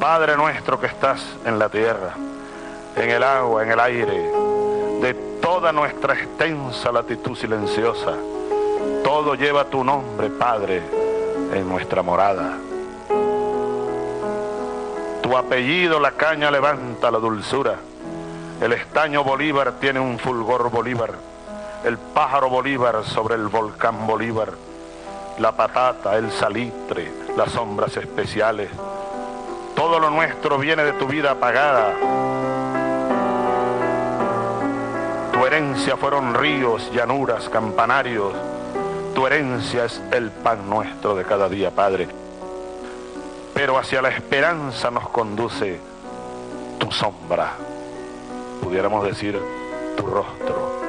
Padre nuestro que estás en la tierra, en el agua, en el aire, de toda nuestra extensa latitud silenciosa, todo lleva tu nombre, Padre, en nuestra morada. Tu apellido la caña levanta la dulzura. El estaño Bolívar tiene un fulgor Bolívar. El pájaro Bolívar sobre el volcán Bolívar. La patata, el salitre, las sombras especiales. Todo lo nuestro viene de tu vida apagada. Tu herencia fueron ríos, llanuras, campanarios. Tu herencia es el pan nuestro de cada día, Padre pero hacia la esperanza nos conduce tu sombra, pudiéramos decir tu rostro.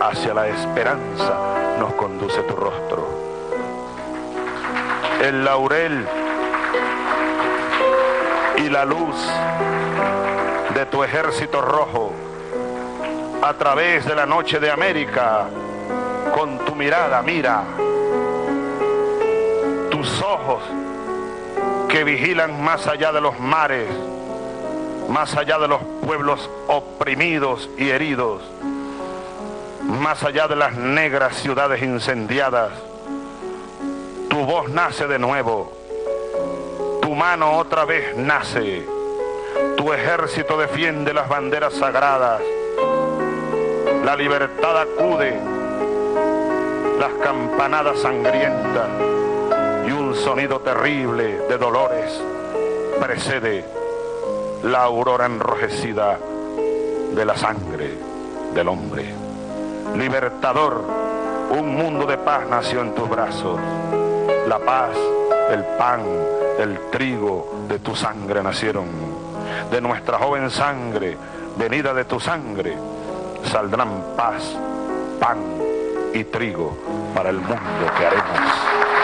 Hacia la esperanza nos conduce tu rostro. El laurel y la luz de tu ejército rojo a través de la noche de América, con tu mirada, mira, tus ojos que vigilan más allá de los mares, más allá de los pueblos oprimidos y heridos, más allá de las negras ciudades incendiadas. Tu voz nace de nuevo, tu mano otra vez nace, tu ejército defiende las banderas sagradas, la libertad acude, las campanadas sangrientas sonido terrible de dolores precede la aurora enrojecida de la sangre del hombre. Libertador, un mundo de paz nació en tus brazos. La paz, el pan, el trigo de tu sangre nacieron. De nuestra joven sangre, venida de tu sangre, saldrán paz, pan y trigo para el mundo que haremos.